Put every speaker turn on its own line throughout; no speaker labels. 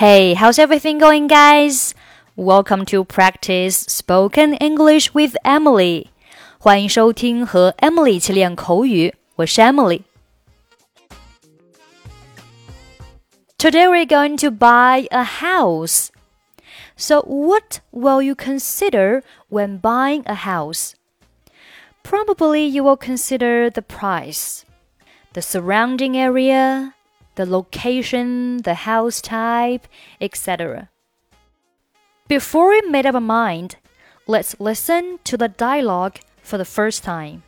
Hey, how's everything going, guys? Welcome to practice spoken English with Emily. 欢迎收听和 Emily 一起练口语，我是 Emily。Today we're going to buy a house. So, what will you consider when buying a house? Probably you will consider the price, the surrounding area, the location, the house type, etc. Before we made up our mind, let's listen to the dialogue for the first time.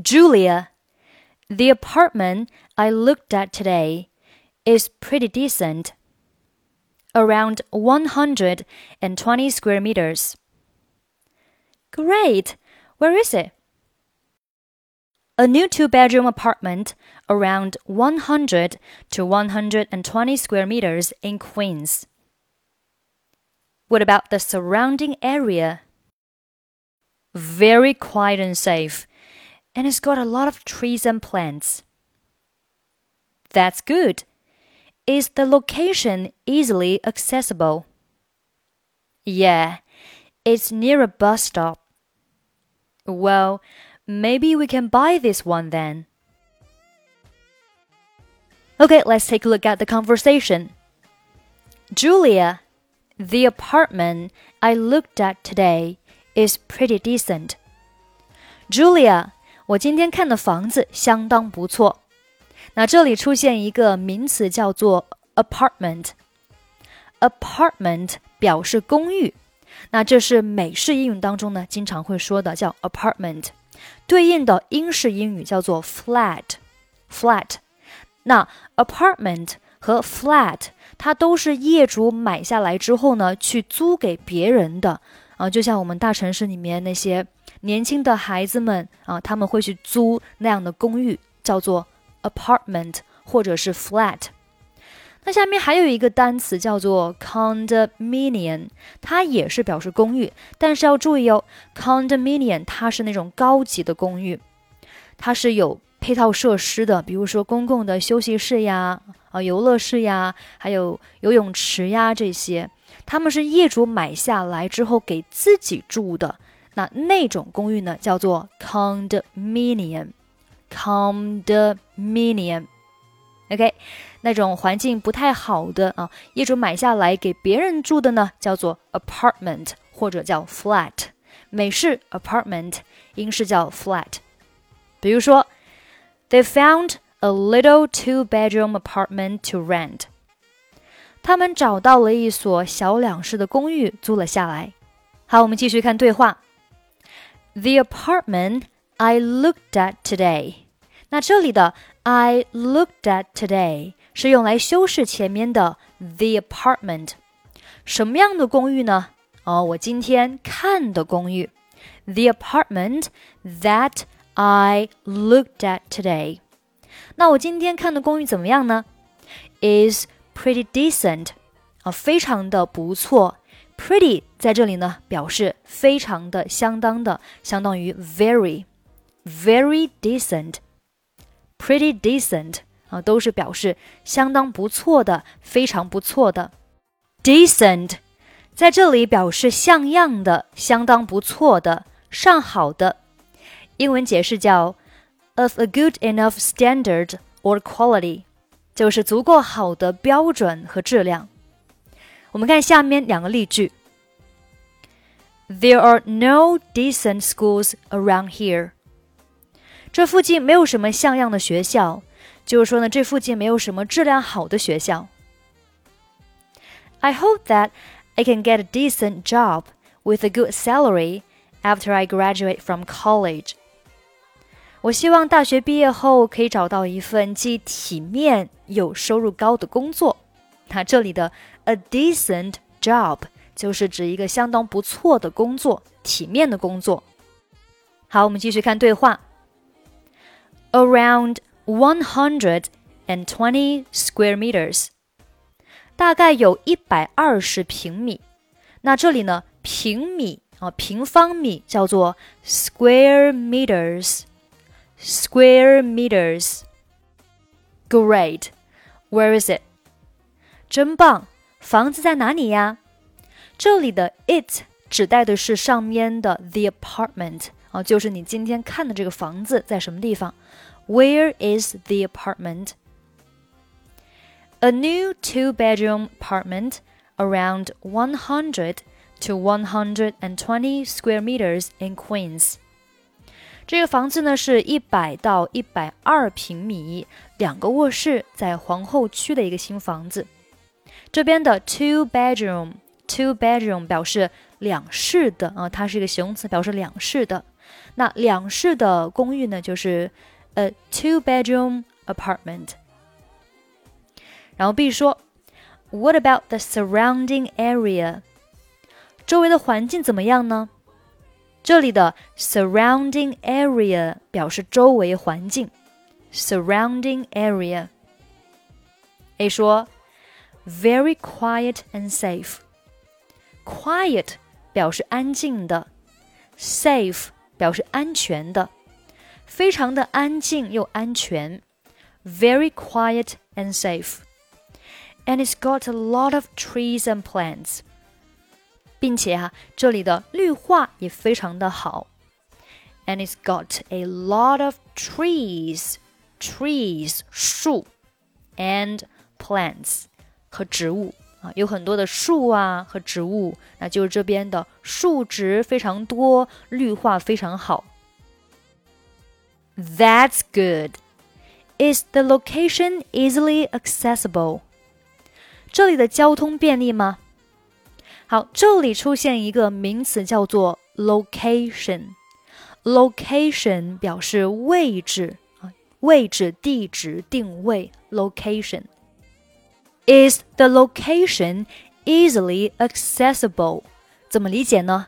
Julia, the apartment I looked at today is pretty decent. Around 120 square meters. Great! Where is it? A new two bedroom apartment around 100 to 120 square meters in Queens. What about the surrounding area? Very quiet and safe, and it's got a lot of trees and plants. That's good. Is the location easily accessible? Yeah, it's near a bus stop. Well, Maybe we can buy this one then. Okay, let's take a look at the conversation. Julia, the apartment I looked at today is pretty decent. Julia，我今天看的房子相当不错。那这里出现一个名词叫做 apartment。apartment 表示公寓，那这是美式英语当中呢经常会说的叫 apartment。 对应的英式英语叫做 flat，flat。那 apartment 和 flat 它都是业主买下来之后呢，去租给别人的啊，就像我们大城市里面那些年轻的孩子们啊，他们会去租那样的公寓，叫做 apartment 或者是 flat。那下面还有一个单词叫做 condominium，它也是表示公寓，但是要注意哦，condominium 它是那种高级的公寓，它是有配套设施的，比如说公共的休息室呀、啊游乐室呀，还有游泳池呀这些，他们是业主买下来之后给自己住的，那那种公寓呢叫做 condominium，condominium。OK，那种环境不太好的啊，业主买下来给别人住的呢，叫做 apartment 或者叫 flat。美式 apartment，英式叫 flat。比如说，They found a little two-bedroom apartment to rent。他们找到了一所小两室的公寓租了下来。好，我们继续看对话。The apartment I looked at today。那这里的 I looked at today 是用来修饰前面的 the apartment。什么样的公寓呢？哦，我今天看的公寓，the apartment that I looked at today。那我今天看的公寓怎么样呢？Is pretty decent 啊，非常的不错。Pretty 在这里呢，表示非常的、相当的，相当于 very，very decent。pretty decent 啊，都是表示相当不错的、非常不错的。decent 在这里表示像样的、相当不错的、上好的。英文解释叫 of a good enough standard or quality，就是足够好的标准和质量。我们看下面两个例句：There are no decent schools around here. 这附近没有什么像样的学校，就是说呢，这附近没有什么质量好的学校。I hope that I can get a decent job with a good salary after I graduate from college. 我希望大学毕业后可以找到一份既体面又收入高的工作。那这里的 a decent job 就是指一个相当不错的工作，体面的工作。好，我们继续看对话。around 120 square meters，大概有一百二十平米。那这里呢，平米啊，平方米叫做 square meters。square meters。Great. Where is it? 真棒！房子在哪里呀？这里的 it 指代的是上面的 the apartment 啊，就是你今天看的这个房子在什么地方？Where is the apartment? A new two-bedroom apartment around 100 to 120 square meters in Queens. 这个房子呢是一百到一百二平米，两个卧室，在皇后区的一个新房子。这边的 two bedroom，two bedroom 表示两室的啊，它是一个形容词，表示两室的。 那两室的公寓呢，就是 a two bedroom apartment。然后 B 说，What about the surrounding area？周围的环境怎么样呢？这里的 surrounding area 表示周围环境，surrounding area。A 说，very quiet and safe。quiet 表示安静的，safe 表示安全的，非常的安静又安全，very quiet and safe。And it's got a lot of trees and plants。并且哈，这里的绿化也非常的好。And it's got a lot of trees, trees 树，and plants 和植物 啊，有很多的树啊和植物，那就是这边的树植非常多，绿化非常好。That's good. Is the location easily accessible? 这里的交通便利吗？好，这里出现一个名词叫做 location。location 表示位置啊，位置、地址、定位。location is the location easily accessible？怎么理解呢？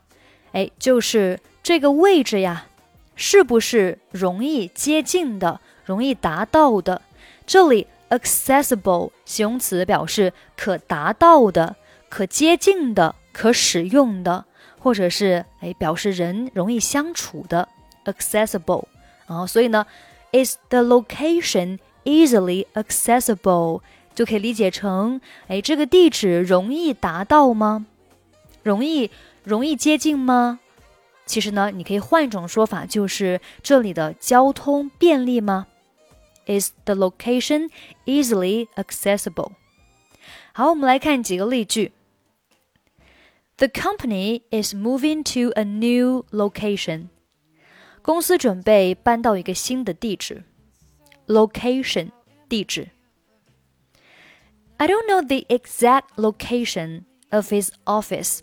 哎，就是这个位置呀，是不是容易接近的、容易达到的？这里 accessible 形容词表示可达到的。可接近的、可使用的，或者是哎表示人容易相处的，accessible 啊，所以呢，is the location easily accessible 就可以理解成哎这个地址容易达到吗？容易容易接近吗？其实呢，你可以换一种说法，就是这里的交通便利吗？Is the location easily accessible？好，我们来看几个例句。The company is moving to a new location. 公司准备搬到一个新的地址。Location 地址。I don't know the exact location of his office.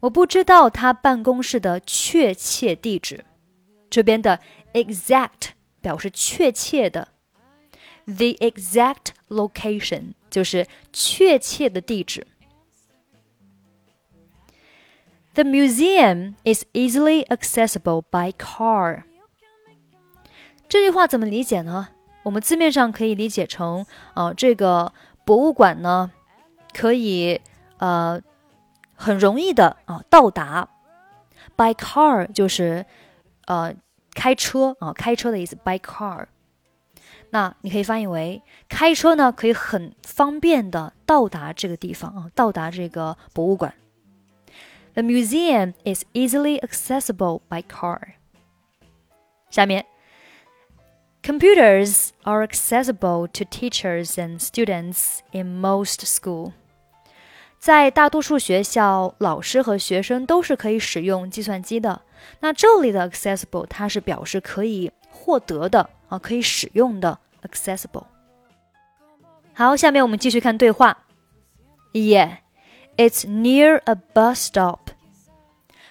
我不知道他办公室的确切地址。这边的 exact 表示确切的，the exact location 就是确切的地址。The museum is easily accessible by car. 这句话怎么理解呢？ 我们字面上可以理解成，呃，这个博物馆呢，可以呃很容易的啊到达。By car 就是呃开车啊，开车的意思。By car，那你可以翻译为开车呢，可以很方便的到达这个地方啊，到达这个博物馆。The museum is easily accessible by car. 下面 ，Computers are accessible to teachers and students in most school. 在大多数学校，老师和学生都是可以使用计算机的。那这里的 accessible 它是表示可以获得的啊，可以使用的 accessible。好，下面我们继续看对话。Yeah. It's near a bus stop.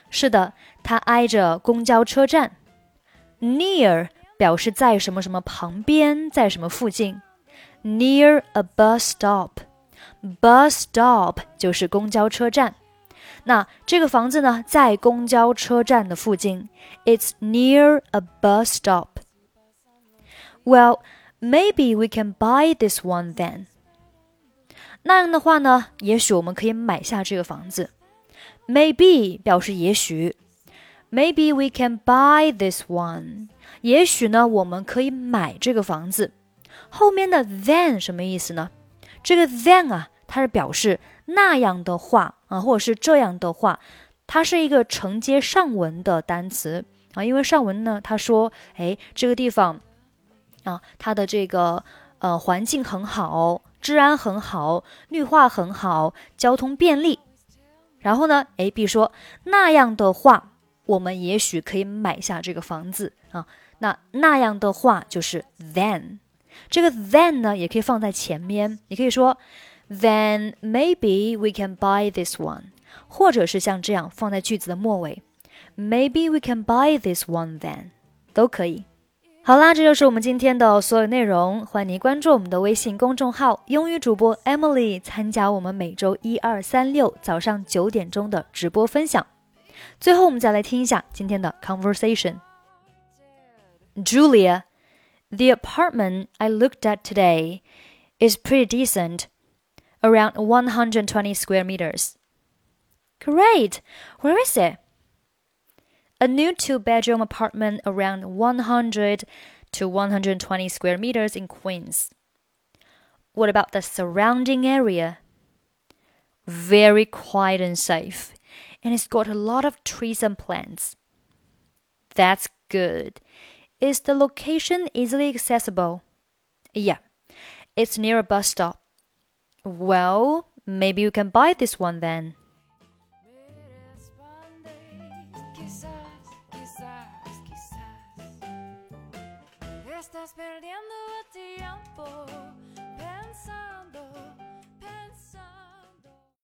是的，它挨着公交车站。Near 表示在什么什么旁边，在什么附近。Near a bus stop. Bus stop 就是公交车站。那这个房子呢，在公交车站的附近。It's near a bus stop. Well, maybe we can buy this one then. 那样的话呢，也许我们可以买下这个房子。Maybe 表示也许，Maybe we can buy this one。 也许呢，我们可以买这个房子。后面的 then 什么意思呢？这个 then 啊，它是表示那样的话啊，或者是这样的话，它是一个承接上文的单词啊。因为上文呢，他说，哎，这个地方啊，它的这个呃环境很好，治安很好，绿化很好，交通便利。然后呢，A B 说那样的话，我们也许可以买下这个房子啊。那那样的话就是 then。这个 then 呢，也可以放在前面，你可以说 then maybe we can buy this one，或者是像这样放在句子的末尾，maybe we can buy this one then，都可以。好啦，这就是我们今天的所有内容。欢迎您关注我们的微信公众号“英语主播 Emily”，参加我们每周一、二、三、六早上九点钟的直播分享。最后，我们再来听一下今天的 conversation。Julia。The apartment I looked at today is pretty decent, around 120 square meters. Great! Where is it? A new two bedroom apartment around 100 to 120 square meters in Queens. What about the surrounding area? Very quiet and safe, and it's got a lot of trees and plants. That's good. Is the location easily accessible? Yeah, it's near a bus stop. Well, maybe you can buy this one then. Estás perdiendo tiempo